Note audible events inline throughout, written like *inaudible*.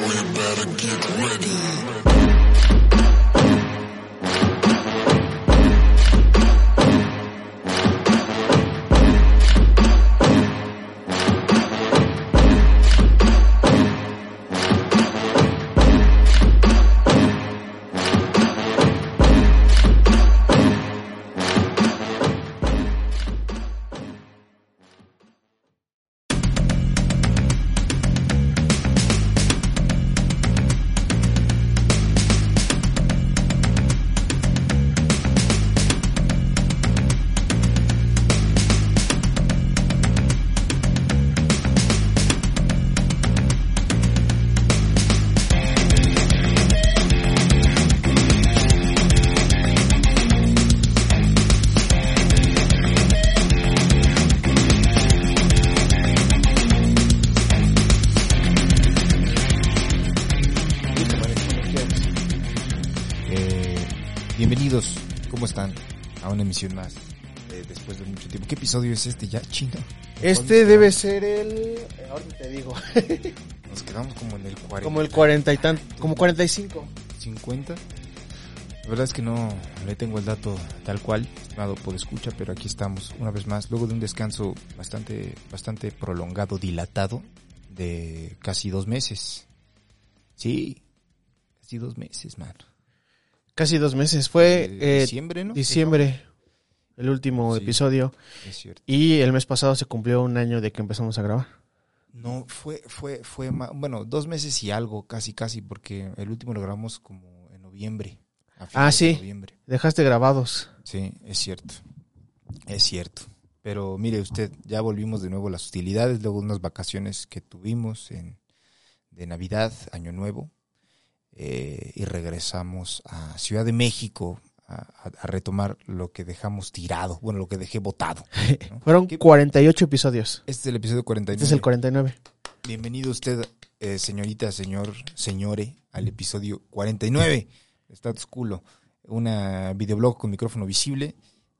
so you better get ready. Emisión más eh, después de mucho tiempo. ¿Qué episodio es este ya, chino? Este debe ser el. Ahora te digo. *laughs* Nos quedamos como en el 40. como el 40 y tan. Como 45. 50. La verdad es que no le tengo el dato tal cual, estimado por escucha, pero aquí estamos una vez más, luego de un descanso bastante, bastante prolongado, dilatado, de casi dos meses. Sí, casi dos meses, man. Casi dos meses. Fue Eh, eh, diciembre, ¿no? diciembre. El último Sí. episodio. Es cierto. Y el mes pasado se cumplió un año de que empezamos a grabar. No, fue, fue, fue, bueno, dos meses y algo, casi, casi, porque el último lo grabamos como en noviembre. a Ah, finales de sí. noviembre. Dejaste grabados. Sí, es cierto. Es cierto. Pero mire usted, ya volvimos de nuevo a las hostilidades, luego de unas vacaciones que tuvimos en, de Navidad, Año Nuevo, eh, y regresamos a Ciudad de México a, retomar lo que dejamos tirado, bueno, lo que dejé botado. ¿no? *laughs* Fueron ¿Qué- 48 episodios. Este es el episodio 49. Este es el 49. Bienvenido usted, eh, señorita, señor, señore, al episodio 49 de Status Culo, una videoblog con micrófono visible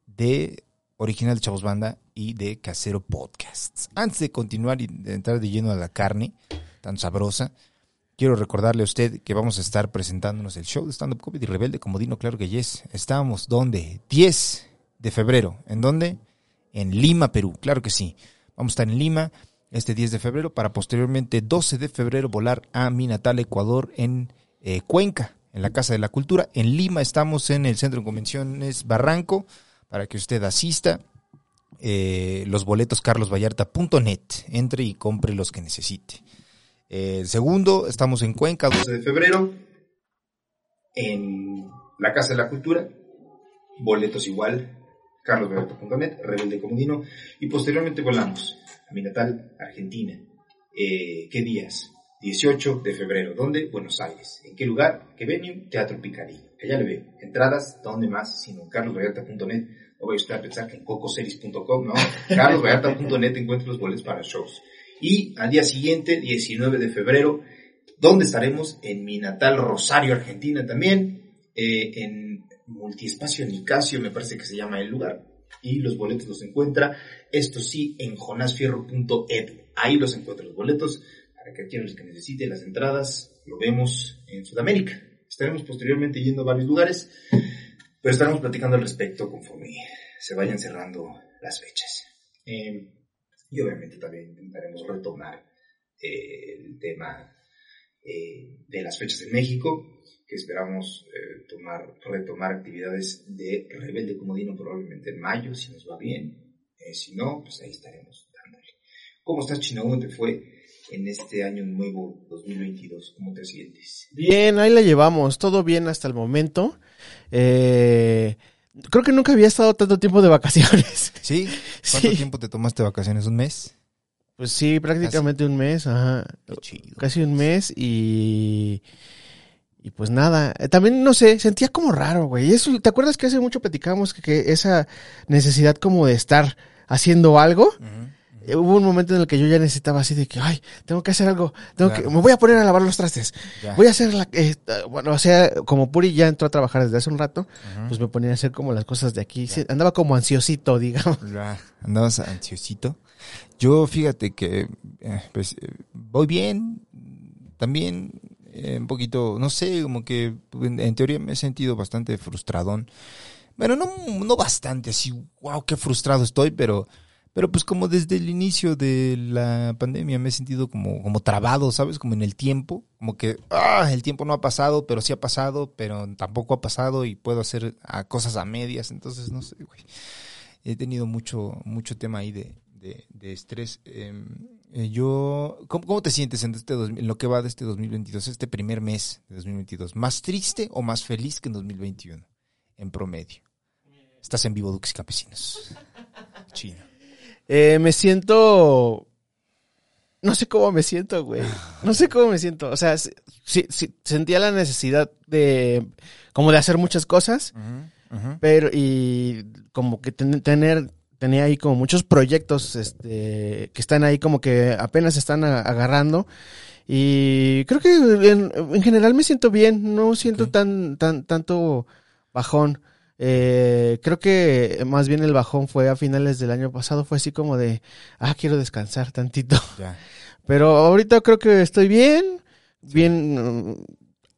de original de Chavos Banda y de Casero Podcasts. Antes de continuar y de entrar de lleno a la carne tan sabrosa, quiero recordarle a usted que vamos a estar presentándonos el show de Stand Up Comedy Rebelde como Dino Claro que Yes. Estamos, ¿dónde? 10 de febrero. ¿En dónde? En Lima, Perú. Claro que sí. Vamos a estar en Lima este 10 de febrero para posteriormente 12 de febrero volar a mi natal Ecuador en eh, Cuenca, en la Casa de la Cultura. En Lima estamos en el Centro de Convenciones Barranco para que usted asista. Eh, los boletos carlosvallarta.net. Entre y compre los que necesite. Eh, el segundo, estamos en Cuenca, 12 de febrero, en la Casa de la Cultura. Boletos igual, carlosvallarta.net, Rebelde Comodino. Y posteriormente volamos a mi natal Argentina. Eh, ¿Qué días? 18 de febrero. ¿Dónde? Buenos Aires. ¿En qué lugar? ¿Qué venue? Teatro Picadilly. Allá le ve. Entradas, ¿dónde más? Sino en carlosvallarta.net. No voy a usted a pensar que en cocoseries.com, no. *laughs* carlosvallarta.net encuentra los boletos para shows. Y al día siguiente, 19 de febrero, ¿dónde estaremos? En mi natal Rosario, Argentina también. Eh, en Multiespacio Nicasio, me parece que se llama el lugar. Y los boletos los encuentra, esto sí, en jonasfierro.edu. Ahí los encuentra los boletos para que adquieran los que necesite, las entradas, lo vemos en Sudamérica. Estaremos posteriormente yendo a varios lugares, pero estaremos platicando al respecto conforme se vayan cerrando las fechas. Eh, y obviamente también intentaremos retomar eh, el tema eh, de las fechas en México, que esperamos eh, tomar, retomar actividades de Rebelde Comodino probablemente en mayo, si nos va bien. Eh, si no, pues ahí estaremos dándole. ¿Cómo estás, Chino? ¿Cómo te fue en este año nuevo 2022? ¿Cómo te sientes? Bien, ahí la llevamos. Todo bien hasta el momento. Eh, creo que nunca había estado tanto tiempo de vacaciones. *laughs* ¿Sí? ¿Cuánto Sí. tiempo te tomaste vacaciones? ¿Un mes? Pues sí, prácticamente un mes, ajá. Qué chido. Casi un mes y... Y pues nada, Eh, también no sé, sentía como raro, güey. Eso, ¿te acuerdas que hace mucho platicamos que, que esa necesidad como de estar haciendo algo? Eh, Hubo un momento en el que yo ya necesitaba así de que, ay, tengo que hacer algo, tengo Claro. que, me voy a poner a lavar los trastes, Ya. voy a hacer la, eh, bueno, o sea, como Puri ya entró a trabajar desde hace un rato, pues me ponía a hacer como las cosas de aquí, Sí, andaba como ansiosito, digamos. Ya, Andabas ansiosito. Yo fíjate que eh, pues, eh, voy bien, también eh, un poquito, no sé, como que en, en teoría me he sentido bastante frustradón. Bueno, no, no bastante, así, wow, qué frustrado estoy, pero, pero pues como desde el inicio de la pandemia me he sentido como, como trabado, ¿sabes? Como en el tiempo, como que, ah, el tiempo no ha pasado, pero sí ha pasado, pero tampoco ha pasado y puedo hacer ah, cosas a medias, entonces no sé, güey. He tenido mucho, mucho tema ahí de, de, de estrés. Eh, eh, yo, ¿cómo, ¿cómo, te sientes en, este dos, en lo que va de este 2022, este primer mes de 2022? ¿Más triste o más feliz que en 2021? En promedio. Estás en vivo, Duques Campesinos. Chino. Eh, me siento. No sé cómo me siento, güey. No sé cómo me siento. O sea, sí, sí, sentía la necesidad de. como de hacer muchas cosas. Uh -huh, uh -huh. Pero, y como que ten, tener. Tenía ahí como muchos proyectos este, que están ahí como que apenas están a, agarrando. Y creo que en, en, general me siento bien. No siento okay. tan, tan, tanto bajón. Eh, creo que más bien el bajón fue a finales del año pasado, fue así como de, ah, quiero descansar tantito. *laughs* Ya. Pero ahorita creo que estoy bien, bien uh,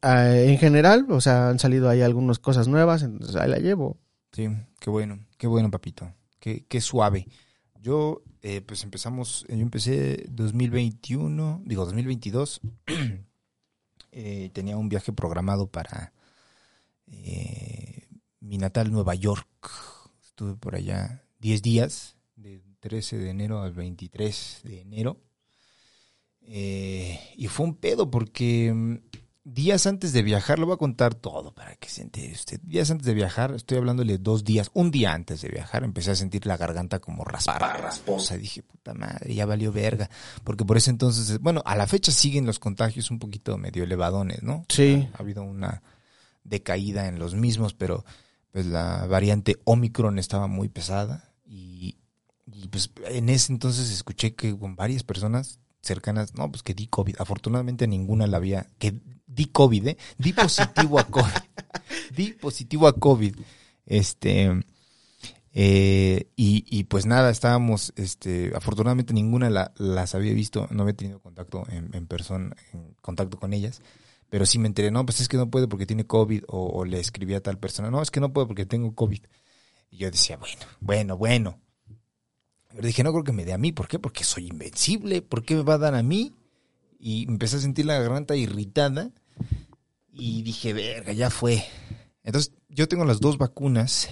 en general, o sea, han salido ahí algunas cosas nuevas, entonces ahí la llevo. Sí, qué bueno, qué bueno, papito, qué, qué suave. Yo, eh, pues empezamos, yo empecé 2021, digo 2022, *clears throat* eh, tenía un viaje programado para... Mi natal Nueva York. Estuve por allá 10 días, de 13 de enero al 23 de enero. Eh, y fue un pedo porque mm, días antes de viajar, lo voy a contar todo para que se entere usted. Días antes de viajar, estoy hablándole dos días, un día antes de viajar, empecé a sentir la garganta como raspada, rasposa. Dije, puta madre, ya valió verga. Porque por ese entonces, bueno, a la fecha siguen los contagios un poquito medio elevadones, ¿no? Sí. Ha, ha habido una decaída en los mismos, pero pues la variante Omicron estaba muy pesada y, y, pues en ese entonces escuché que con varias personas cercanas, no, pues que di COVID. Afortunadamente ninguna la había, que di COVID, ¿eh? Di positivo a COVID. *laughs* di positivo a COVID. Este, eh, y, y, pues nada, estábamos, este, afortunadamente ninguna la, las había visto, no había tenido contacto en, en persona, en contacto con ellas pero sí me enteré, no, pues es que no puede porque tiene COVID, o, le escribí a tal persona, no, es que no puedo porque tengo COVID. Y yo decía, bueno, bueno, bueno. Pero dije, no creo que me dé a mí, ¿por qué? Porque soy invencible, ¿por qué me va a dar a mí? Y empecé a sentir la garganta irritada y dije, verga, ya fue. Entonces, yo tengo las dos vacunas,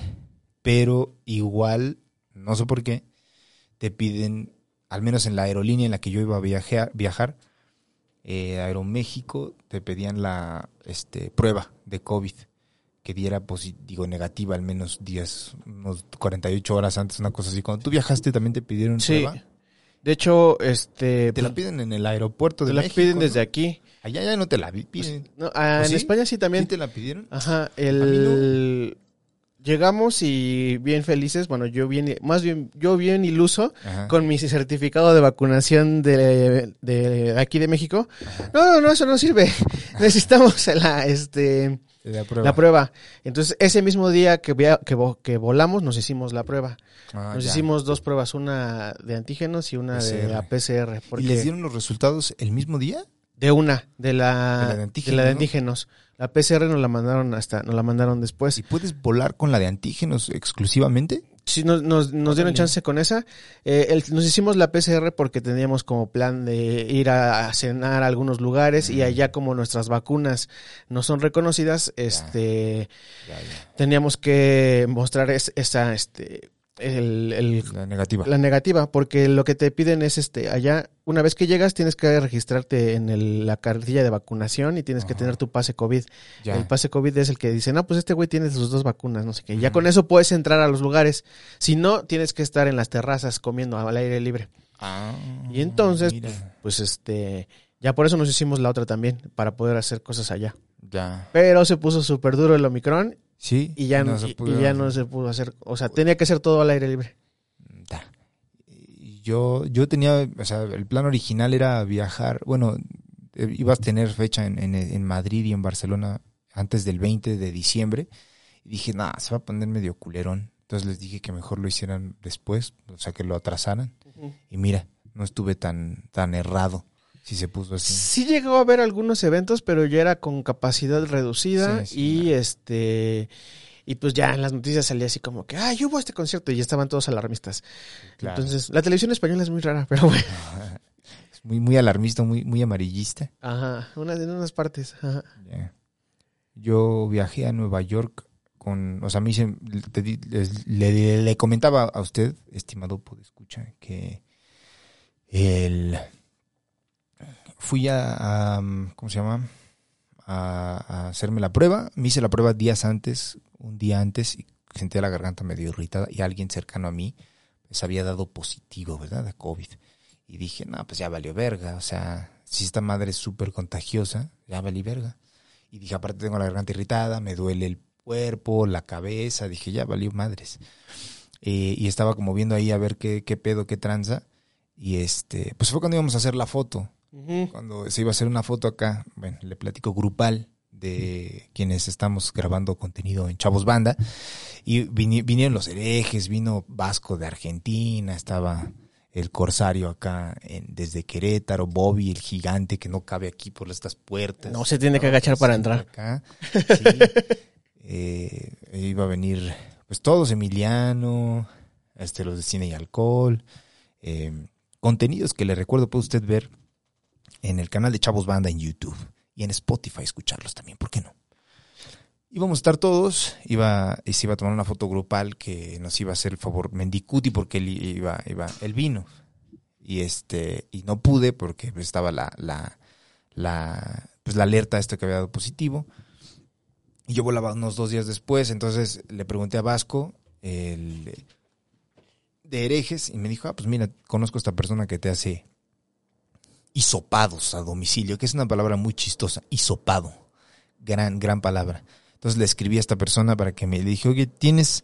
pero igual, no sé por qué, te piden, al menos en la aerolínea en la que yo iba a viajar, viajar eh, Aeroméxico te pedían la este, prueba de COVID que diera digo negativa al menos días, unos 48 horas antes, una cosa así. Cuando tú viajaste también te pidieron sí. prueba. De hecho, este te la piden en el aeropuerto de te la piden ¿no? desde aquí. Allá ya no te la piden. No, ah, en sí? España sí también. ¿Sí te la pidieron? Ajá, el llegamos y bien felices, bueno, yo bien, más bien, yo bien iluso Ajá. con mi certificado de vacunación de, de aquí de México. Ajá. No, no, eso no sirve. *laughs* Necesitamos la, este, la prueba. la prueba. Entonces, ese mismo día que, que, que volamos, nos hicimos la prueba. Ah, nos ya. hicimos dos pruebas, una de antígenos y una PCR. de la PCR. Porque ¿Y les dieron los resultados el mismo día? De una, de la de, la de, la de antígenos. ¿no? La PCR nos la mandaron hasta, nos la mandaron después. ¿Y puedes volar con la de antígenos exclusivamente? Sí, nos, nos, nos dieron chance con esa. Eh, el, nos hicimos la PCR porque teníamos como plan de ir a, a cenar a algunos lugares y allá como nuestras vacunas no son reconocidas, ya. este, ya, ya. teníamos que mostrar es, esa, este, el, el, la negativa. La negativa, porque lo que te piden es este, allá, una vez que llegas, tienes que registrarte en el, la cartilla de vacunación y tienes Ajá. que tener tu pase COVID. Ya. El pase COVID es el que dice, no, pues este güey tiene sus dos vacunas, no sé qué. Ya con eso puedes entrar a los lugares. Si no, tienes que estar en las terrazas comiendo al aire libre. Ah, y entonces, pues, pues este, ya por eso nos hicimos la otra también, para poder hacer cosas allá. Ya. Pero se puso súper duro el Omicron Sí. Y ya no, se pudo, y ya no se pudo hacer. O sea, tenía que ser todo al aire libre. Yo, yo tenía, o sea, el plan original era viajar. Bueno, eh, ibas a tener fecha en, en, en Madrid y en Barcelona antes del 20 de diciembre. Y dije, nada, se va a poner medio culerón. Entonces les dije que mejor lo hicieran después, o sea, que lo atrasaran. Uh -huh. Y mira, no estuve tan, tan errado. Sí se puso así. Sí llegó a haber algunos eventos, pero ya era con capacidad reducida Sí, sí, y este y pues ya en las noticias salía así como que, ay, hubo este concierto y ya estaban todos alarmistas. Claro. Entonces, la televisión española es muy rara, pero bueno. *laughs* Es muy, muy alarmista, muy, muy amarillista. Ajá, una, en unas partes. Ajá. Yo viajé a Nueva York con, o sea, a mí se- te di- les- le, le comentaba a usted, estimado escucha, que el fui a, ¿cómo se llama? A, hacerme la prueba. Me hice la prueba días antes, un día antes, y sentía la garganta medio irritada y alguien cercano a mí pues había dado positivo, ¿verdad? A COVID. Y dije, no, pues ya valió verga. O sea, si esta madre es súper contagiosa, ya valí verga. Y dije, aparte tengo la garganta irritada, me duele el cuerpo, la cabeza. Dije, ya valió madres. Eh, y estaba como viendo ahí a ver qué, qué pedo, qué tranza. Y este, pues fue cuando íbamos a hacer la foto. Cuando se iba a hacer una foto acá, bueno, le platico grupal de quienes estamos grabando contenido en Chavos Banda. Y vini- vinieron los herejes, vino Vasco de Argentina, estaba el Corsario acá en- desde Querétaro, Bobby, el gigante que no cabe aquí por estas puertas. No se tiene que agachar para entrar. Acá. Sí. *laughs* Eh, iba a venir, pues todos, Emiliano, este, los de cine y alcohol. eh, contenidos que le recuerdo puede usted ver en el canal de Chavos Banda en YouTube y en Spotify escucharlos también, ¿por qué no? Íbamos a estar todos, iba, y se iba a tomar una foto grupal que nos iba a hacer el favor Mendicuti porque él iba, iba, él vino. Y este, y no pude porque estaba la, la, la, pues la alerta esto que había dado positivo. Y yo volaba unos dos días después, entonces le pregunté a Vasco, el de herejes, y me dijo, ah, pues mira, conozco a esta persona que te hace hisopados a domicilio, que es una palabra muy chistosa, hisopado. Gran, gran palabra. Entonces le escribí a esta persona para que me le dije, oye, ¿tienes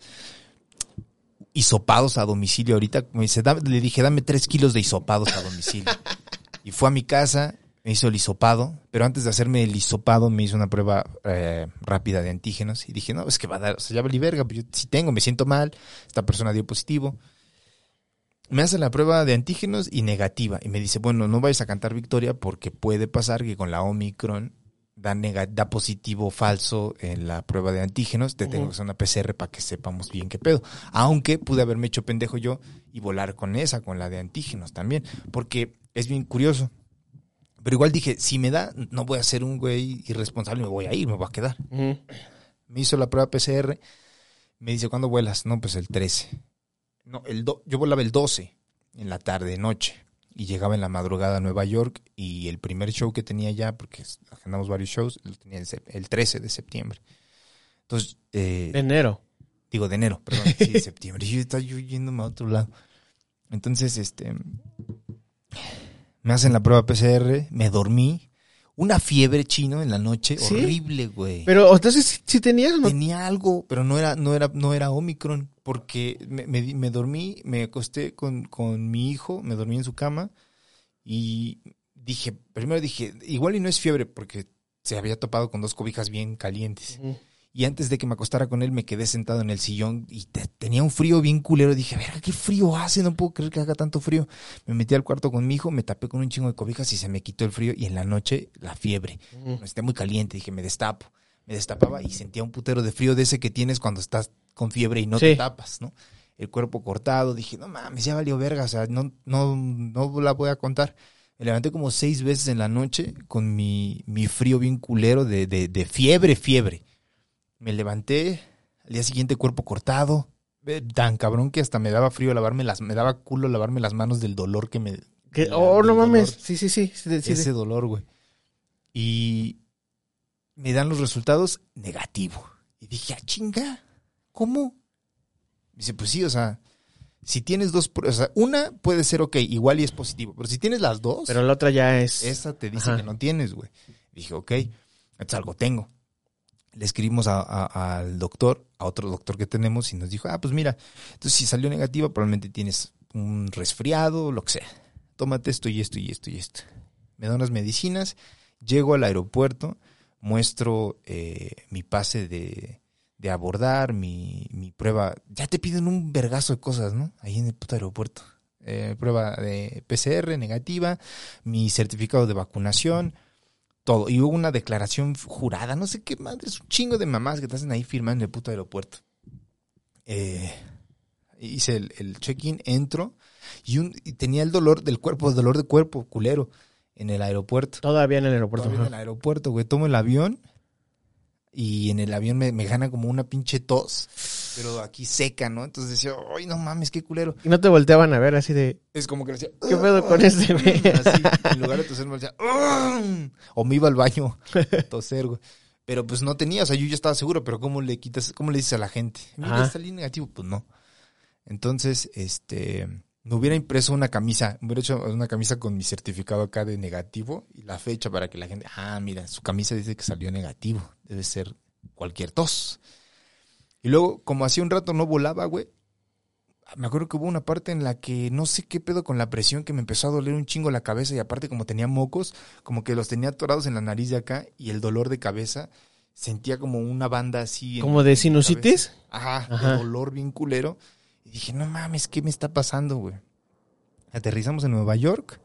hisopados a domicilio ahorita? Me dice, le dije, dame tres kilos de hisopados a domicilio. *laughs* y fue a mi casa, me hizo el hisopado, pero antes de hacerme el hisopado me hizo una prueba eh, rápida de antígenos y dije, no, es que va a dar, o sea, ya valí verga, pero yo sí tengo, me siento mal, esta persona dio positivo. Me hace la prueba de antígenos y negativa. Y me dice, bueno, no vayas a cantar victoria porque puede pasar que con la Omicron da, nega- da positivo o falso en la prueba de antígenos. Te tengo que hacer una PCR para que sepamos bien qué pedo. Aunque pude haberme hecho pendejo yo y volar con esa, con la de antígenos también. Porque es bien curioso. Pero igual dije, si me da, no voy a ser un güey irresponsable, me voy a ir, me voy a quedar. Me hizo la prueba PCR. Me dice, ¿cuándo vuelas? No, pues el 13. No, el do- yo volaba el 12 en la tarde, noche. Y llegaba en la madrugada a Nueva York. Y el primer show que tenía ya, porque agendamos varios shows, lo tenía el, sep- el 13 de septiembre. Entonces, eh, De enero. digo de enero, perdón, sí, de *laughs* septiembre. Yo estaba yo yéndome a otro lado. Entonces, este, me hacen la prueba PCR, me dormí. Una fiebre chino en la noche, ¿Sí? horrible, güey. Pero entonces si, si tenías no. Tenía algo, pero no era, no era, no era Omicron, porque me, me, me dormí, me acosté con, con mi hijo, me dormí en su cama y dije, primero dije, igual y no es fiebre, porque se había topado con dos cobijas bien calientes. Ujú. Y antes de que me acostara con él, me quedé sentado en el sillón y te- tenía un frío bien culero. Dije, verga, qué frío hace, no puedo creer que haga tanto frío. Me metí al cuarto con mi hijo, me tapé con un chingo de cobijas y se me quitó el frío. Y en la noche, la fiebre. Esté muy caliente, dije, me destapo. Me destapaba y sentía un putero de frío de ese que tienes cuando estás con fiebre y no te tapas, ¿no? El cuerpo cortado, dije, no mames, ya valió verga, o sea, no, no, no la voy a contar. Me levanté como seis veces en la noche con mi, mi frío bien culero de, de, de fiebre, fiebre. Me levanté, al día siguiente cuerpo cortado, eh, tan cabrón que hasta me daba frío lavarme las, me daba culo lavarme las manos del dolor que me... Oh, no mames. Sí, sí, sí. sí, sí, ese sí. dolor, güey. Y me dan los resultados negativo. Y dije, ah, chinga, ¿cómo? Dice, pues sí, o sea, si tienes dos, o sea, una puede ser ok, igual y es positivo, pero si tienes las dos, Pero la otra ya es. esa te dice Ajá. que no tienes, güey. Dije, ok, entonces algo tengo. Le escribimos al doctor, a otro doctor que tenemos, y nos dijo, ah, pues mira, entonces si salió negativa, probablemente tienes un resfriado, lo que sea. Tómate esto y esto y esto y esto. Me da unas medicinas, llego al aeropuerto, muestro eh, mi pase de, de abordar, mi, mi prueba. Ya te piden un vergazo de cosas, ¿no? Ahí en el puto aeropuerto. eh, prueba de PCR negativa, mi certificado de vacunación, todo. Y hubo una declaración jurada, no sé qué madre, es un chingo de mamás que te hacen ahí firmando en el puto aeropuerto. Eh, hice el, el check-in, entro y, un, y tenía el dolor del cuerpo, el dolor de cuerpo, culero, en el aeropuerto. Todavía en el aeropuerto. Todavía en el aeropuerto, güey. Tomo el avión y en el avión me, me gana como una pinche tos, pero aquí seca, ¿no? Entonces decía, ay, no mames, qué culero. Y no te volteaban a ver así de, Es como que decía, ¿qué pedo con este güey? *laughs* así, en lugar de toser me decía, "Ugh", o me iba al baño a toser, güey. Pero pues no tenía, o sea, yo ya estaba seguro, pero ¿cómo le quitas, cómo le dices a la gente? Mira, está negativo, pues no. Entonces, este, me hubiera impreso una camisa, me hubiera hecho una camisa con mi certificado acá de negativo y la fecha para que la gente, ah, mira, su camisa dice que salió negativo, debe ser cualquier tos. Y luego, como hacía un rato no volaba, güey, me acuerdo que hubo una parte en la que no sé qué pedo con la presión que me empezó a doler un chingo la cabeza y aparte como tenía mocos, como que los tenía atorados en la nariz de acá y el dolor de cabeza sentía como una banda así. ¿Como de sinusitis? Ajá, Ajá. de dolor bien culero. Y dije, no mames, ¿qué me está pasando, güey? Aterrizamos en Nueva York.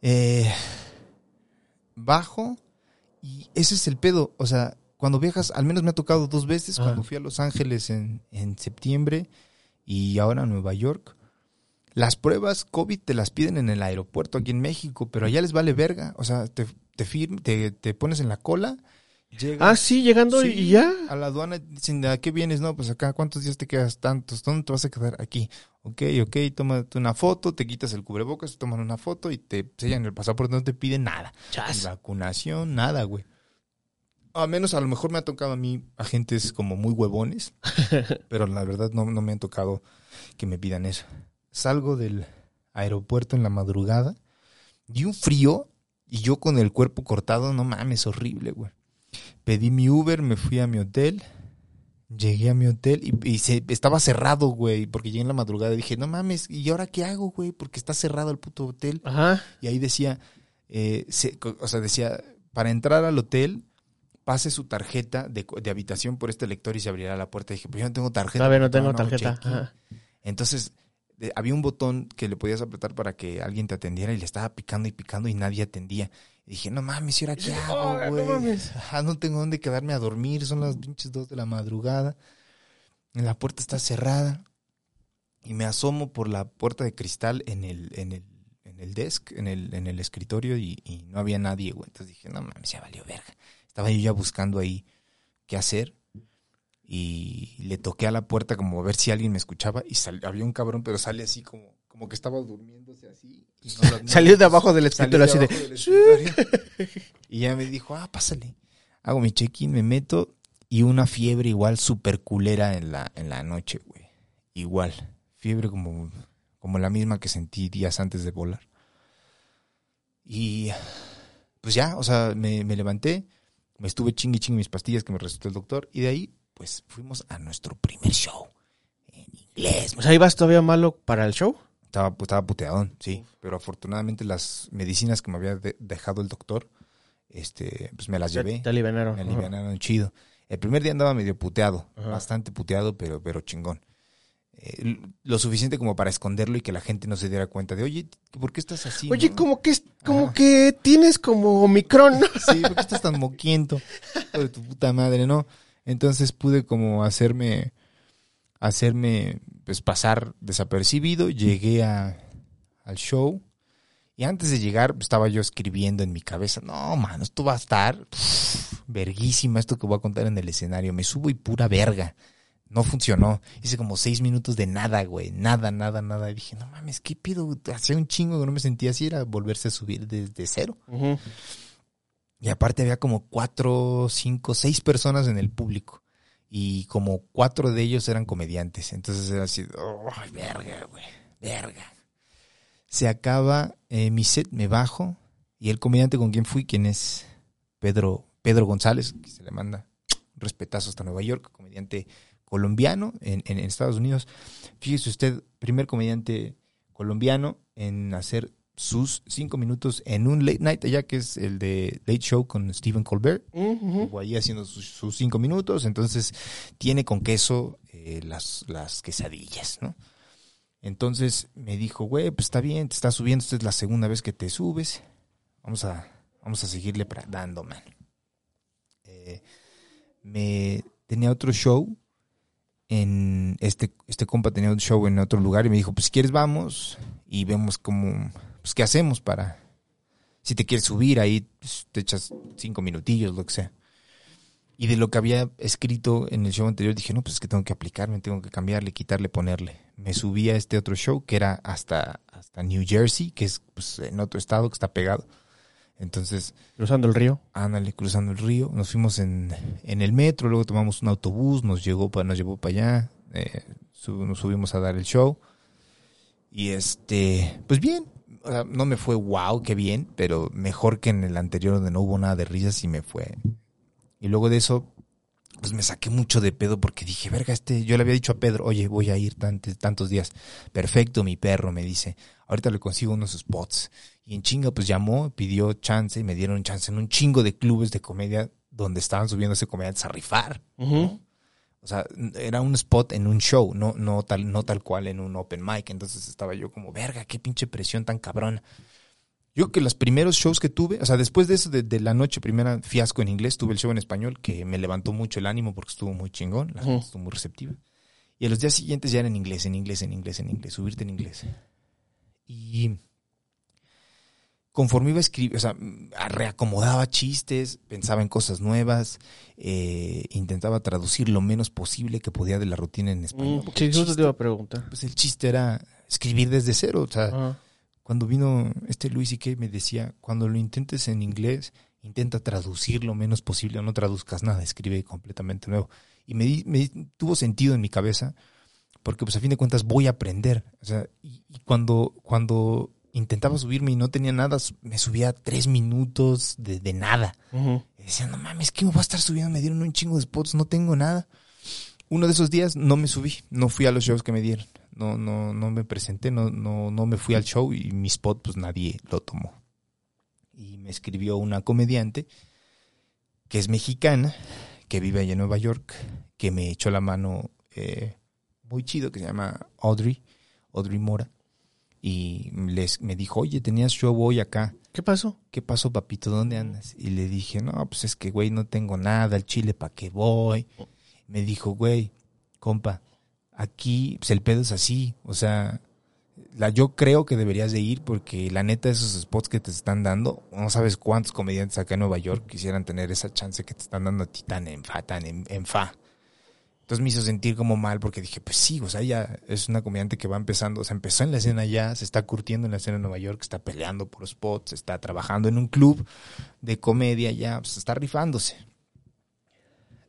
Eh, bajo. Y ese es el pedo. O sea, cuando viajas, al menos me ha tocado dos veces, Ah. cuando fui a Los Ángeles en, en septiembre y ahora a Nueva York. Las pruebas COVID te las piden en el aeropuerto aquí en México, pero allá les vale verga. O sea, te, te, firm- te, te pones en la cola. llegas- Ah, sí, llegando y- Sí, y ya. A la aduana dicen, ¿a qué vienes? No, pues acá, ¿cuántos días te quedas? Tantos. ¿Dónde te vas a quedar? Aquí. Ok, ok, tómate una foto, te quitas el cubrebocas, te toman una foto y te sellan el pasaporte, no te piden nada. Ni vacunación, nada, güey. A menos a lo mejor me ha tocado a mí agentes como muy huevones, *laughs* pero la verdad no, no me han tocado que me pidan eso. Salgo del aeropuerto en la madrugada y un frío y yo con el cuerpo cortado, no mames, horrible, güey. Pedí mi Uber, me fui a mi hotel, llegué a mi hotel y, y se, estaba cerrado, güey, porque llegué en la madrugada y dije, no mames, ¿y ahora qué hago, güey? Porque está cerrado el puto hotel. Ajá. Y ahí decía, eh, se- o sea, decía, para entrar al hotel, pase su tarjeta de, de habitación por este lector y se abrirá la puerta. dije, pues yo no tengo tarjeta. Todavía no tengo tarjeta. check-in". Ajá. Entonces, de- había un botón que le podías apretar para que alguien te atendiera y le estaba picando y picando y nadie atendía. Y dije, no mames, ¿y ahora qué "Oh, hago, no güey? mames". Ajá, no tengo dónde quedarme a dormir, son las pinches dos de la madrugada. La puerta está cerrada. Y me asomo por la puerta de cristal en el, en el, en el desk, en el, en el escritorio, y, y no había nadie, güey. Entonces dije, no mames, ya valió verga. Estaba yo ya buscando ahí qué hacer. Y le toqué a la puerta como a ver si alguien me escuchaba. Y sal- había un cabrón, pero sale así como, como que estaba durmiéndose así. y no lo- no- *laughs* Salió de abajo del escritorio así de... *laughs* y ya me dijo, ah, pásale. Hago mi check-in, me meto y una fiebre igual súper culera en la, en la noche, güey. Igual. Fiebre como, como la misma que sentí días antes de volar. Y pues ya, o sea, me, me levanté, me estuve chingui chingui mis pastillas que me recetó el doctor y de ahí, pues fuimos a nuestro primer show en inglés. O sea, ibas todavía malo para el show. Estaba, pues, estaba puteadón, sí. Pero afortunadamente las medicinas que me había de- dejado el doctor, este, pues me las llevé. Te alivianaron. Me Ajá. alivianaron chido. El primer día andaba medio puteado, Ajá. bastante puteado, pero, pero chingón. Eh, lo suficiente como para esconderlo y que la gente no se diera cuenta de, oye, ¿por qué estás así? Oye, no?" como que, como que tienes como Omicron. *laughs* Sí, ¿por qué estás tan moquiento? De tu puta madre, ¿no? Entonces pude como hacerme, hacerme, pues pasar desapercibido. Llegué a, al show y antes de llegar estaba yo escribiendo en mi cabeza, no, mano, esto va a estar pff, verguísima, esto que voy a contar en el escenario. Me subo y pura verga. No funcionó. Hice como seis minutos de nada, güey. Nada, nada, nada. Y dije, no mames, ¿qué pido? Hacía un chingo que no me sentía así. Era volverse a subir desde cero. Y aparte había como cuatro, cinco, seis personas en el público. Y como cuatro de ellos eran comediantes. Entonces era así, ¡ay, verga, güey! ¡Verga! Se acaba eh, mi set, me bajo. Y el comediante con quien fui, quien es Pedro, Pedro González, que se le manda respetazo hasta Nueva York, comediante colombiano en, en Estados Unidos. Fíjese usted, primer comediante colombiano en hacer sus cinco minutos en un late night allá, que es el de Late Show con Stephen Colbert. Estuvo ahí haciendo sus, sus cinco minutos, entonces tiene con queso eh, las, las quesadillas, ¿no? Entonces me dijo, güey, pues está bien, te estás subiendo, esta es la segunda vez que te subes. Vamos a, vamos a seguirle dando, man. Eh, me tenía otro show en este, este compa tenía un show en otro lugar y me dijo, pues si quieres vamos y vemos cómo, pues qué hacemos para, si te quieres subir ahí, pues, te echas cinco minutillos, lo que sea. Y de lo que había escrito en el show anterior dije, no, pues es que tengo que aplicarme, tengo que cambiarle, quitarle, ponerle. Me subí a este otro show que era hasta, hasta New Jersey, que es pues, en otro estado que está pegado. Entonces, Cruzando el río. ándale, cruzando el río, nos fuimos en, en el metro, luego tomamos un autobús, nos llegó pa, nos llevó para allá, eh, sub- nos subimos a dar el show. Y este, pues bien, o sea, no me fue wow, qué bien, pero mejor que en el anterior donde no hubo nada de risas y me fue. Y luego de eso, pues me saqué mucho de pedo porque dije, verga, este, yo le había dicho a Pedro, oye, voy a ir tantos, tantos días. Perfecto, mi perro, me dice, ahorita le consigo unos spots. Y en chinga, pues llamó, pidió chance y me dieron chance en un chingo de clubes de comedia donde estaban subiéndose comediantes a rifar. Ujú. O sea, era un spot en un show, no, no, tal, no tal cual en un open mic. Entonces estaba yo como, verga, qué pinche presión tan cabrona. Yo creo que los primeros shows que tuve, o sea, después de eso, de, de la noche primera fiasco en inglés, tuve el show en español que me levantó mucho el ánimo porque estuvo muy chingón, la gente estuvo muy receptiva. Y a los días siguientes ya era en inglés, en inglés, en inglés, en inglés, subirte en inglés. Y conforme iba a escribir, o sea, mm, reacomodaba chistes, pensaba en cosas nuevas, eh, intentaba traducir lo menos posible que podía de la rutina en español. Mm, Sí, te iba a preguntar. pues el chiste era escribir desde cero. O sea, Ajá. cuando vino este Luis y que me decía, cuando lo intentes en inglés, intenta traducir lo menos posible no traduzcas nada, escribe completamente nuevo. Y me, di- me di- tuvo sentido en mi cabeza, porque pues a fin de cuentas voy a aprender. O sea, y, y cuando, cuando intentaba subirme y no tenía nada, me subía tres minutos de, de nada. Y decía, no mames, ¿qué me voy a estar subiendo? Me dieron un chingo de spots, no tengo nada. Uno de esos días no me subí, no fui a los shows que me dieron. No, no, no me presenté, no, no, no me fui al show y mi spot pues nadie lo tomó. Y me escribió una comediante que es mexicana, que vive allá en Nueva York, que me echó la mano eh, muy chido, que se llama Audrey, Audrey Mora. Y les, me dijo, oye, tenías show hoy acá. ¿Qué pasó? ¿qué pasó, papito? ¿Dónde andas? Y le dije, no, pues es que, güey, no tengo nada, al chile, ¿para qué voy? Me dijo, güey, compa, aquí, pues el pedo es así, o sea, la, yo creo que deberías de ir porque la neta, esos spots que te están dando, no sabes cuántos comediantes acá en Nueva York quisieran tener esa chance que te están dando a ti tan en fa, tan en, en fa. Entonces me hizo sentir como mal porque dije, pues sí, o sea, ella es una comediante que va empezando, o sea, empezó en la escena ya, se está curtiendo en la escena de Nueva York, está peleando por spots, está trabajando en un club de comedia ya, pues está rifándose.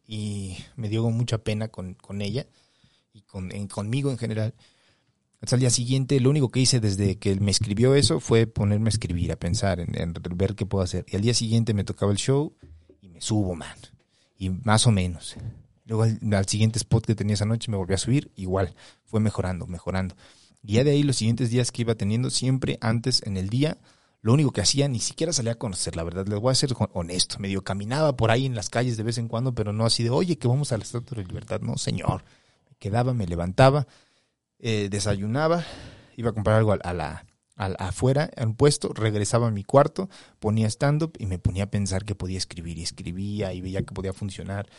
Y me dio mucha pena con, con ella y con, conmigo en general. Hasta el día siguiente, lo único que hice desde que me escribió eso fue ponerme a escribir, a pensar, en, en ver qué puedo hacer. Y al día siguiente me tocaba el show y me subo, man. Y más o menos. Luego al, siguiente spot que tenía esa noche me volví a subir, igual, fue mejorando, mejorando. Y ya de ahí los siguientes días que iba teniendo, siempre antes en el día, lo único que hacía, ni siquiera salía a conocer, la verdad, les voy a ser hon- honesto, medio caminaba por ahí en las calles de vez en cuando, pero no así de, oye, que vamos a la Estatua de Libertad, no, señor. Me quedaba, me levantaba, eh, desayunaba, iba a comprar algo a la, a la- afuera, a un puesto, regresaba a mi cuarto, ponía stand-up y me ponía a pensar que podía escribir y escribía y veía que podía funcionar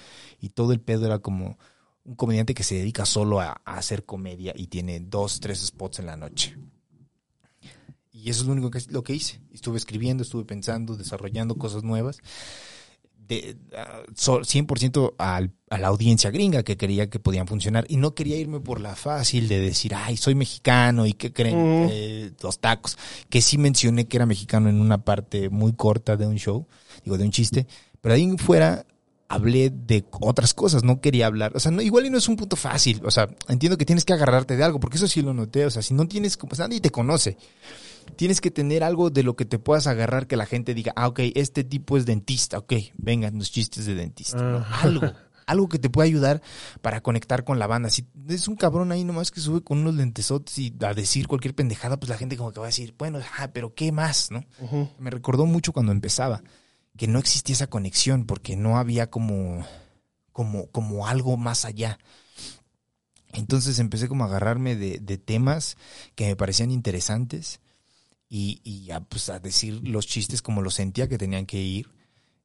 y todo el pedo era como un comediante que se dedica solo a, a hacer comedia y tiene dos, tres spots en la noche. Y eso es lo único que, lo que hice. Estuve escribiendo, estuve pensando, desarrollando cosas nuevas. De, ah, so- 100% al- a la audiencia gringa que creía que podían funcionar. Y no quería irme por la fácil de decir, ay, soy mexicano y qué creen, Mm. Eh, los tacos. Que sí mencioné que era mexicano en una parte muy corta de un show, digo, de un chiste. Pero ahí fuera hablé de otras cosas, no quería hablar, o sea, no, igual y no es un punto fácil, o sea, entiendo que tienes que agarrarte de algo, porque eso sí lo noté, o sea, si no tienes, como nadie te conoce, tienes que tener algo de lo que te puedas agarrar que la gente diga, ah, ok, este tipo es dentista, ok, vengan los chistes de dentista, ¿no? Ah. algo, *laughs* algo que te pueda ayudar para conectar con la banda. Si es un cabrón ahí nomás que sube con unos lentesotes y a decir cualquier pendejada, pues la gente como que va a decir, bueno, ah, pero ¿qué más, no? Me recordó mucho cuando empezaba, que no existía esa conexión, porque no había como, como, como algo más allá. Entonces empecé como a agarrarme de, de temas que me parecían interesantes y, y a, pues, a decir los chistes como los sentía que tenían que ir.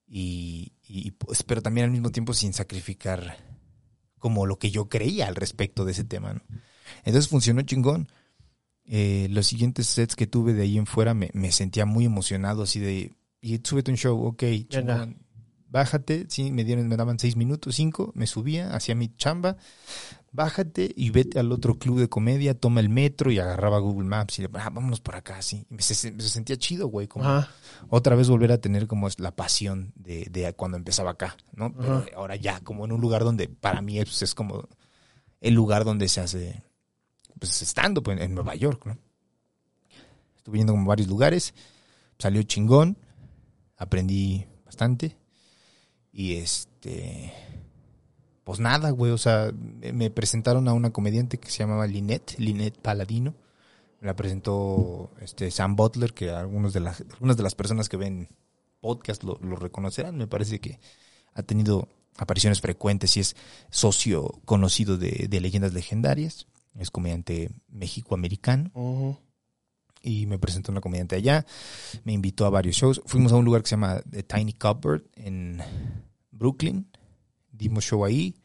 Y, y, pues, pero también al mismo tiempo sin sacrificar como lo que yo creía al respecto de ese tema. ¿no? Entonces funcionó chingón. Eh, los siguientes sets que tuve de ahí en fuera me, me sentía muy emocionado, así de, y súbete un show, ok, chingón. Bájate, sí, me dieron, me daban seis minutos, cinco, me subía, hacía mi chamba, bájate y vete al otro club de comedia, toma el metro y agarraba Google Maps y le, ah, vámonos por acá, sí. Y me, se, se sentía chido, güey, como Ajá. otra vez volver a tener como es la pasión de, de cuando empezaba acá, ¿no? Pero ahora ya, como en un lugar donde para mí es, es como el lugar donde se hace, pues estando pues, en Nueva York, ¿no? Estuve yendo como a varios lugares, salió chingón, aprendí bastante y este, pues nada, güey, o sea, me presentaron a una comediante que se llamaba Lynette, Lynette Paladino. Me la presentó este Sam Butler, que algunos de las, algunas de las personas que ven podcast lo, lo reconocerán. Me parece que ha tenido apariciones frecuentes y es socio conocido de, de leyendas legendarias. Es comediante mexicoamericano Ujú. y me presentó una comediante allá. Me invitó a varios shows. Fuimos a un lugar que se llama The Tiny Cupboard en Brooklyn. Dimos show ahí.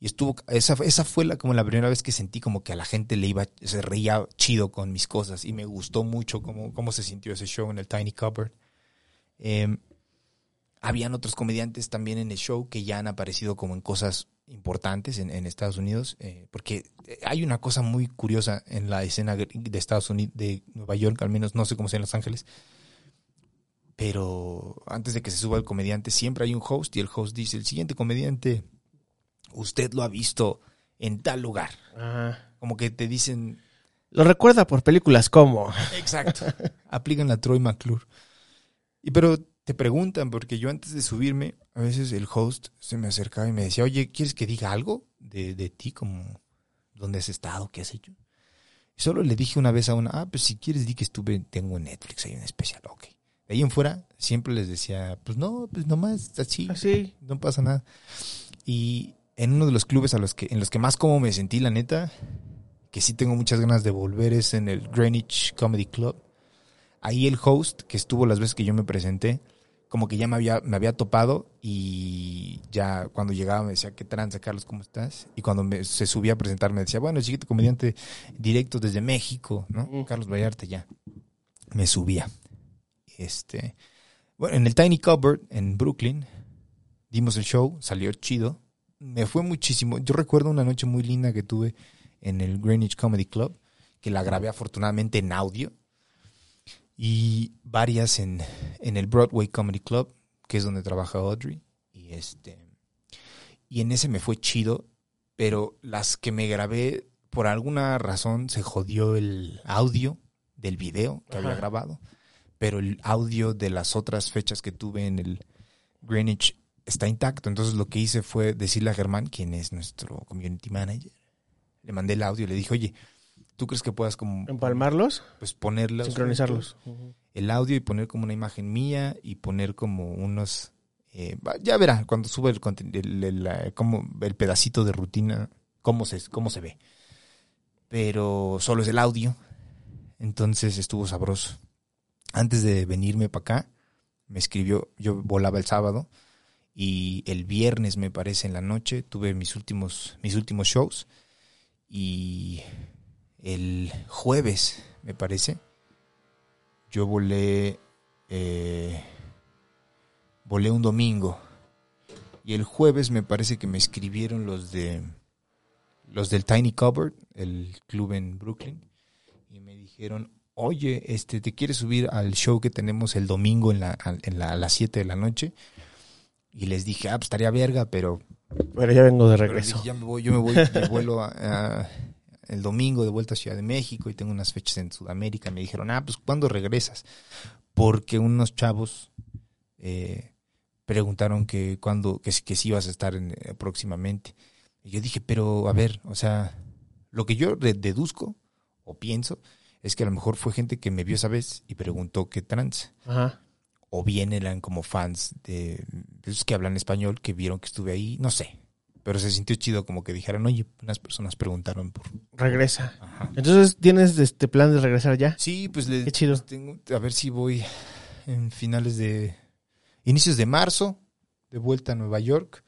Y estuvo, esa, esa fue la, como la primera vez que sentí como que a la gente le iba, se reía chido con mis cosas. Y me gustó mucho cómo, cómo se sintió ese show en el Tiny Cupboard. Eh, habían otros comediantes también en el show que ya han aparecido como en cosas importantes en, Estados Unidos, eh, porque hay una cosa muy curiosa en la escena de Estados Unidos, de Nueva York, al menos no sé cómo sea en Los Ángeles, pero antes de que se suba el comediante siempre hay un host y el host dice, el siguiente comediante, usted lo ha visto en tal lugar. Ajá. Como que te dicen, Lo recuerda por películas como. Exacto. Aplican la Troy McClure. Y pero te preguntan, porque yo antes de subirme, a veces el host se me acercaba y me decía, oye, ¿quieres que diga algo de, de ti? Como, ¿dónde has estado? ¿Qué has hecho? Y solo le dije una vez a una, ah, pues si quieres di que estuve, tengo en Netflix, hay un especial, ok. De ahí en fuera, siempre les decía, pues no, pues nomás así, Así. no pasa nada. Y en uno de los clubes a los que, en los que más como me sentí, la neta, que sí tengo muchas ganas de volver, es en el Greenwich Comedy Club. Ahí el host, que estuvo las veces que yo me presenté, como que ya me había, me había topado y ya cuando llegaba me decía, ¿qué tranza, Carlos? ¿Cómo estás? Y cuando me- se subía a presentar me decía, bueno, el siguiente comediante directo desde México, ¿no? Carlos Vallarta ya. Me subía. Este, bueno, en el Tiny Cupboard en Brooklyn dimos el show, salió chido. Me fue muchísimo. Yo recuerdo una noche muy linda que tuve en el Greenwich Comedy Club, que la grabé afortunadamente en audio, y varias en, en el Broadway Comedy Club, que es donde trabaja Audrey. Y este y en ese me fue chido, pero las que me grabé, por alguna razón, se jodió el audio del video que había grabado, pero el audio de las otras fechas que tuve en el Greenwich está intacto. Entonces lo que hice fue decirle a Germán, quien es nuestro community manager, le mandé el audio y le dije, oye, ¿tú crees que puedas como Empalmarlos, pues ponerlos sincronizarlos. el audio y poner como una imagen mía y poner como unos eh, ya verá cuando sube el, el, el, como el pedacito de rutina cómo se cómo se ve pero solo es el audio entonces estuvo sabroso antes de venirme para acá me escribió yo volaba el sábado y el viernes me parece en la noche tuve mis últimos mis últimos shows y el jueves me parece yo volé eh, volé un domingo y el jueves me parece que me escribieron los de los del Tiny Cupboard el club en Brooklyn y me dijeron oye este te quieres subir al show que tenemos el domingo en la, en la- a las 7 de la noche y les dije ah pues estaría verga pero Pero ya vengo de regreso. dije, ya me voy, yo me voy de vuelo a- a- el domingo de vuelta a Ciudad de México y tengo unas fechas en Sudamérica. Me dijeron, ah, pues ¿cuándo regresas? Porque unos chavos eh, preguntaron que cuándo, que, que si ibas a estar en- eh, próximamente. Y yo dije, pero a ver, o sea, lo que yo de- deduzco o pienso es que a lo mejor fue gente que me vio esa vez y preguntó qué trans Ajá. o bien eran como fans de pues, que hablan español, que vieron que estuve ahí, no sé. pero se sintió chido como que dijeran, oye, unas personas preguntaron por... Regresa. Ajá. Entonces, ¿tienes este plan de regresar ya? Sí, pues le, Qué chido. tengo, a ver si voy en finales de, inicios de marzo, de vuelta a Nueva York,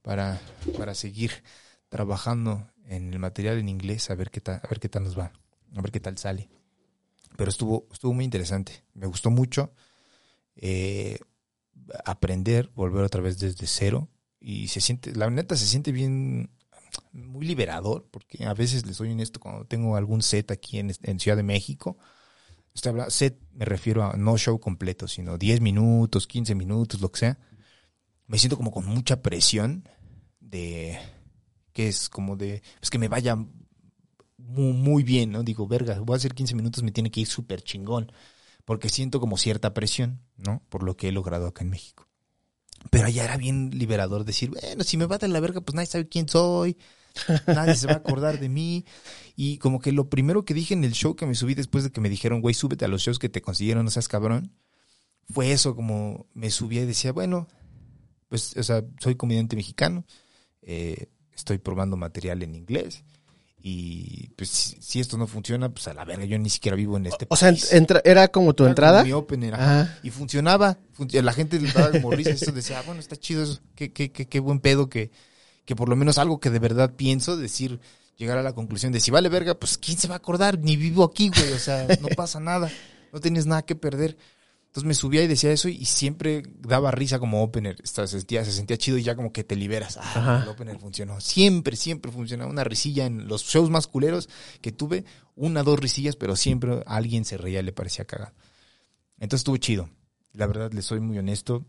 para, para seguir trabajando en el material en inglés, a ver qué tal, a ver qué tal nos va, a ver qué tal sale. Pero estuvo, estuvo muy interesante, me gustó mucho eh, aprender, volver otra vez desde cero y se siente, la neta se siente bien, muy liberador, porque a veces les soy honesto cuando tengo algún set aquí en, en Ciudad de México. Estoy hablando, set me refiero a no show completo, sino 10 minutos, 15 minutos, lo que sea. Me siento como con mucha presión de que es como de pues que me vaya muy, bien, ¿no? Digo, verga, voy a hacer 15 minutos, me tiene que ir súper chingón, porque siento como cierta presión, ¿no? Por lo que he logrado acá en México. Pero allá era bien liberador decir, bueno, si me va de la verga, pues nadie sabe quién soy, nadie se va a acordar de mí. Y como que lo primero que dije en el show que me subí después de que me dijeron, güey, súbete a los shows que te consiguieron, no seas cabrón, fue eso, como me subía y decía, bueno, pues, o sea, soy comediante mexicano, eh, estoy probando material en inglés. Y pues si, esto no funciona, pues a la verga, yo ni siquiera vivo en este O sea, país. entra- ¿era como tu Era entrada? como Mi opener, ajá. Ajá. Y funcionaba. Fun- la gente le daba como risa. Eso decía, ah, bueno, está chido eso. Qué, qué, qué, qué buen pedo que, que por lo menos algo que de verdad pienso, decir, llegar a la conclusión de si vale verga, pues quién se va a acordar, ni vivo aquí, güey. O sea, no pasa nada. No tienes nada que perder. Entonces me subía y decía eso y siempre daba risa como opener. Se sentía, se sentía chido y ya como que te liberas. Ah, Ajá. el opener funcionó. Siempre, siempre funcionaba. Una risilla en los shows más culeros que tuve. Una, dos risillas, pero siempre a alguien se reía y le parecía cagado. Entonces estuvo chido. La verdad, les soy muy honesto.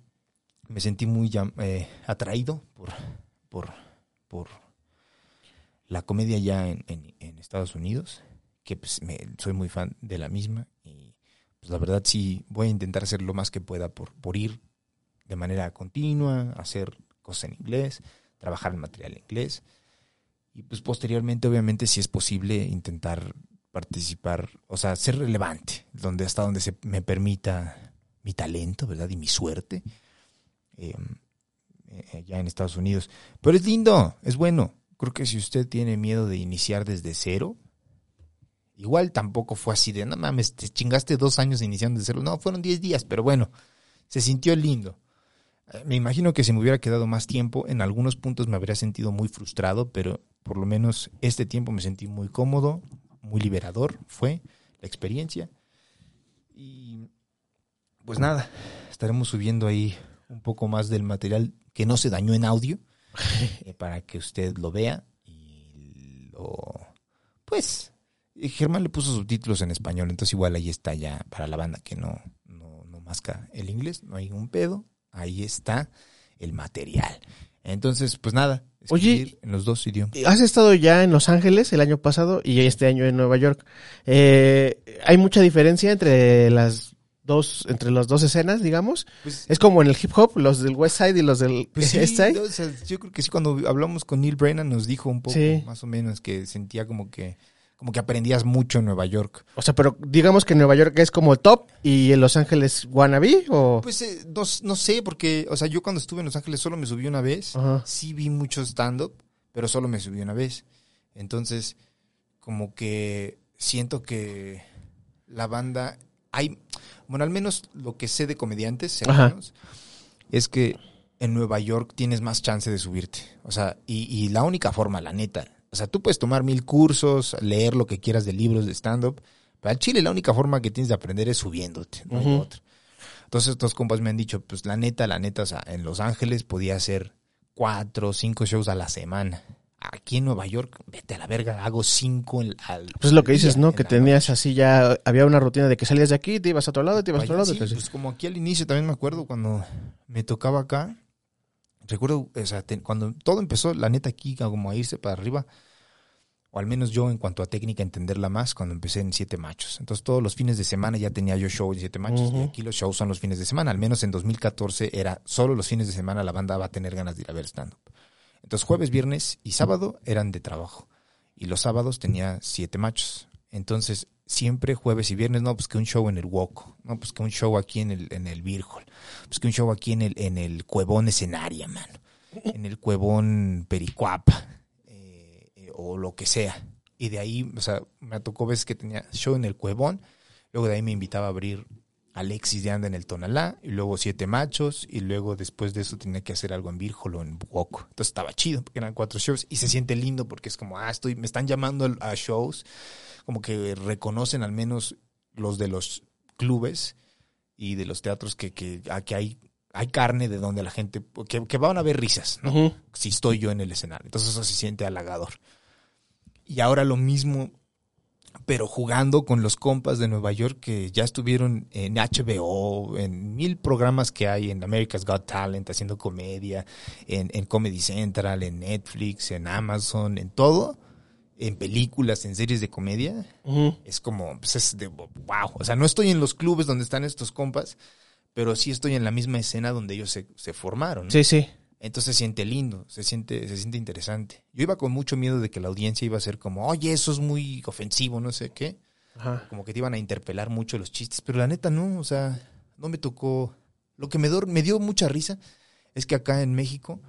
Me sentí muy eh, atraído por, por, por la comedia ya en, en- en Estados Unidos, que pues me, soy muy fan de la misma. Y pues la verdad sí voy a intentar hacer lo más que pueda por, por ir de manera continua, hacer cosas en inglés, trabajar el material en inglés. Y pues posteriormente, obviamente, si es posible, intentar participar, o sea, ser relevante, donde hasta donde se me permita mi talento, ¿verdad? Y mi suerte, eh, eh, allá en Estados Unidos. Pero es lindo, es bueno. Creo que si usted tiene miedo de iniciar desde cero, igual tampoco fue así de, no mames, te chingaste dos años iniciando desde cero. No, fueron diez días, pero bueno, se sintió lindo. Eh, Me imagino que si me hubiera quedado más tiempo, en algunos puntos me habría sentido muy frustrado, pero por lo menos este tiempo me sentí muy cómodo, muy liberador, fue la experiencia. Y pues nada, estaremos subiendo ahí un poco más del material que no se dañó en audio *laughs* eh, para que usted lo vea y lo pues Germán le puso subtítulos en español, entonces igual ahí está ya para la banda que no no, no masca el inglés, no hay un pedo, ahí está el material. Entonces, pues nada, Oye, en los dos idiomas. Has estado ya en Los Ángeles el año pasado y este año en Nueva York. Eh, ¿Hay mucha diferencia entre las dos, entre las dos escenas, digamos? Pues, Es como en el hip hop, los del West Side y los del Pues sí, East Side. no, o sea, yo creo que sí, cuando hablamos con Neil Brennan nos dijo un poco, Sí. más o menos, que sentía como que, como que aprendías mucho en Nueva York. O sea, pero digamos que Nueva York es como top y en Los Ángeles wannabe o... Pues eh, no, no sé, porque, o sea, yo cuando estuve en Los Ángeles solo me subí una vez, Ajá. sí vi mucho stand-up, pero solo me subí una vez. Entonces, como que siento que la banda, hay, bueno, al menos lo que sé de comediantes cercanos, es que en Nueva York tienes más chance de subirte. O sea, y, y la única forma, la neta, o sea, tú puedes tomar mil cursos, leer lo que quieras de libros de stand-up, pero al Chile la única forma que tienes de aprender es subiéndote, no hay otra. Entonces estos compas me han dicho, pues la neta, la neta, o sea, en Los Ángeles podía hacer cuatro o cinco shows a la semana. Aquí en Nueva York, vete a la verga, hago cinco en- al Pues es lo que dices, día, ¿no? Que tenías así ya, había una rutina de que salías de aquí, te ibas a otro lado, te ibas a otro lado. sí, entonces- pues como aquí al inicio también me acuerdo cuando me tocaba acá. Recuerdo, o sea, te- cuando todo empezó, la neta aquí como a irse para arriba, o al menos yo en cuanto a técnica entenderla más, cuando empecé en Siete Machos. Entonces todos los fines de semana ya tenía yo show en Siete Machos y aquí los shows son los fines de semana. Al menos en 2014 era solo los fines de semana la banda va a tener ganas de ir a ver stand-up. Entonces jueves, viernes y sábado eran de trabajo. Y los sábados tenía Siete Machos. Entonces siempre jueves y viernes, no, pues que un show en el Woco, no, pues que un show aquí en el, en el Hall, pues que un show aquí en el, en el Cuevón Escenaria, mano. en el cuevón Pericuapa o lo que sea. Y de ahí, o sea, me tocó veces que tenía show en el cuevón, luego de ahí me invitaba a abrir Alexis de Anda en el Tonalá, y luego Siete Machos, y luego después de eso tenía que hacer algo en Virjolo, en Buoco. Entonces estaba chido, porque eran cuatro shows, y se siente lindo porque es como, ah, estoy, me están llamando a shows, como que reconocen al menos los de los clubes y de los teatros que, que, a que hay, hay carne de donde la gente, que, que van a ver risas, ¿no? Si estoy yo en el escenario. Entonces eso se siente halagador. Y ahora lo mismo, pero jugando con los compas de Nueva York que ya estuvieron en HBO, en mil programas que hay, en America's Got Talent, haciendo comedia, en, en Comedy Central, en Netflix, en Amazon, en todo, en películas, en series de comedia. Es como, pues es de wow. O sea, no estoy en los clubes donde están estos compas, pero sí estoy en la misma escena donde ellos se, se formaron. ¿no? Sí, sí. Entonces se siente lindo, se siente, se siente interesante. Yo iba con mucho miedo de que la audiencia iba a ser como, oye, eso es muy ofensivo, no sé qué. Ajá. Como que te iban a interpelar mucho los chistes, pero la neta no, o sea, no me tocó. Lo que me, me dio mucha risa es que acá en México,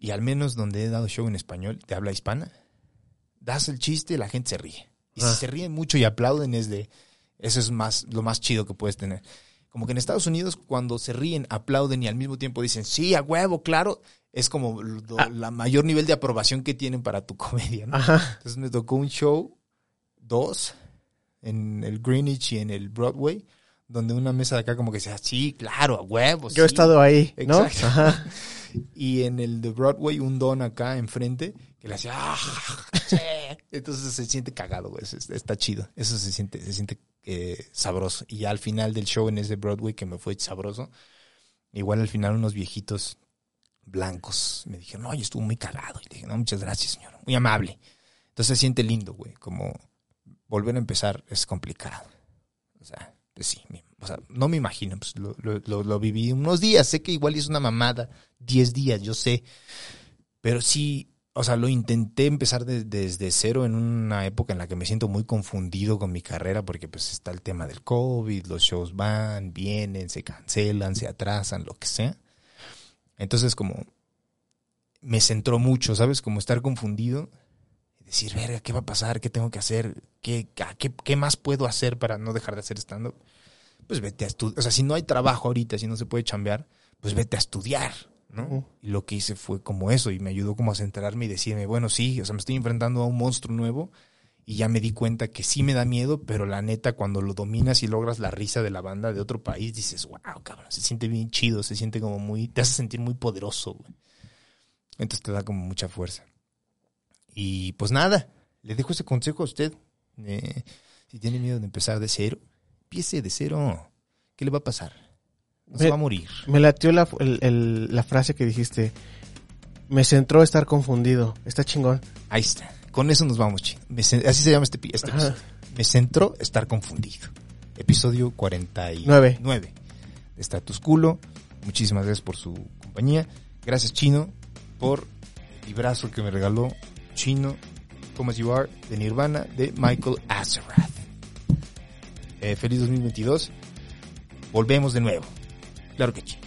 y al menos donde he dado show en español, de habla hispana, das el chiste y la gente se ríe. Y Ah. si se ríen mucho y aplauden es de, eso es más, lo más chido que puedes tener. Como que en Estados Unidos cuando se ríen, aplauden y al mismo tiempo dicen, sí, a huevo, claro, es como lo- Ah. la mayor nivel de aprobación que tienen para tu *laughs* comedia, ¿no? Ajá. Entonces me tocó un show, dos, en el Greenwich y en el Broadway, donde una mesa de acá como que decía, sí, claro, a huevos. Yo he estado ahí, ¿no? Exacto. Ajá. *laughs* Y en el de Broadway, un don acá enfrente que le hacía, "Ah, sí". *laughs* Entonces se siente cagado, güey. es- Está chido. Eso se siente, se siente eh, sabroso. Y ya al final del show en ese Broadway que me fue sabroso, igual al final unos viejitos blancos me dijeron, no, yo estuvo muy cagado. Y dije, no, muchas gracias, señor. Muy amable. Entonces se siente lindo, güey. Como volver a empezar es complicado. O sea, pues sí. mi- O sea, no me imagino. Pues lo, lo- lo- viví unos días. Sé que igual es una mamada. Diez días, yo sé. Pero sí, o sea, lo intenté empezar de- desde cero en una época en la que me siento muy confundido con mi carrera porque pues está el tema del COVID, los shows van, vienen, se cancelan, se atrasan, lo que sea. Entonces como me centró mucho, ¿sabes? Como estar confundido decir, verga, ¿qué va a pasar? ¿Qué tengo que hacer? ¿Qué, qué, qué más puedo hacer para no dejar de hacer stand-up? Pues vete a estudiar. O sea, si no hay trabajo ahorita, si no se puede chambear, pues vete a estudiar, ¿no? Y lo que hice fue como eso y me ayudó como a centrarme y decirme, bueno, sí, o sea, me estoy enfrentando a un monstruo nuevo y ya me di cuenta que sí me da miedo, pero la neta, cuando lo dominas y logras la risa de la banda de otro país, dices, wow, cabrón, se siente bien chido, se siente como muy, te hace sentir muy poderoso, güey. Entonces te da como mucha fuerza. Y pues nada, le dejo ese consejo a usted. Eh, si tiene miedo de empezar de cero, empiece de cero. ¿Qué le va a pasar? No se va a morir. Me latió la, el- el- la frase que dijiste. Me centró estar confundido. Está chingón. Ahí está. Con eso nos vamos, chino. Me así se llama este, este episodio. Me centró estar confundido. Episodio 49 Nueve. de Status Culo. Muchísimas gracias por su compañía. Gracias, Chino, por el brazo que me regaló Chino, Como You Are, de Nirvana, de Michael Azarath. Eh, feliz 2022. Volvemos de nuevo. Claro que sí.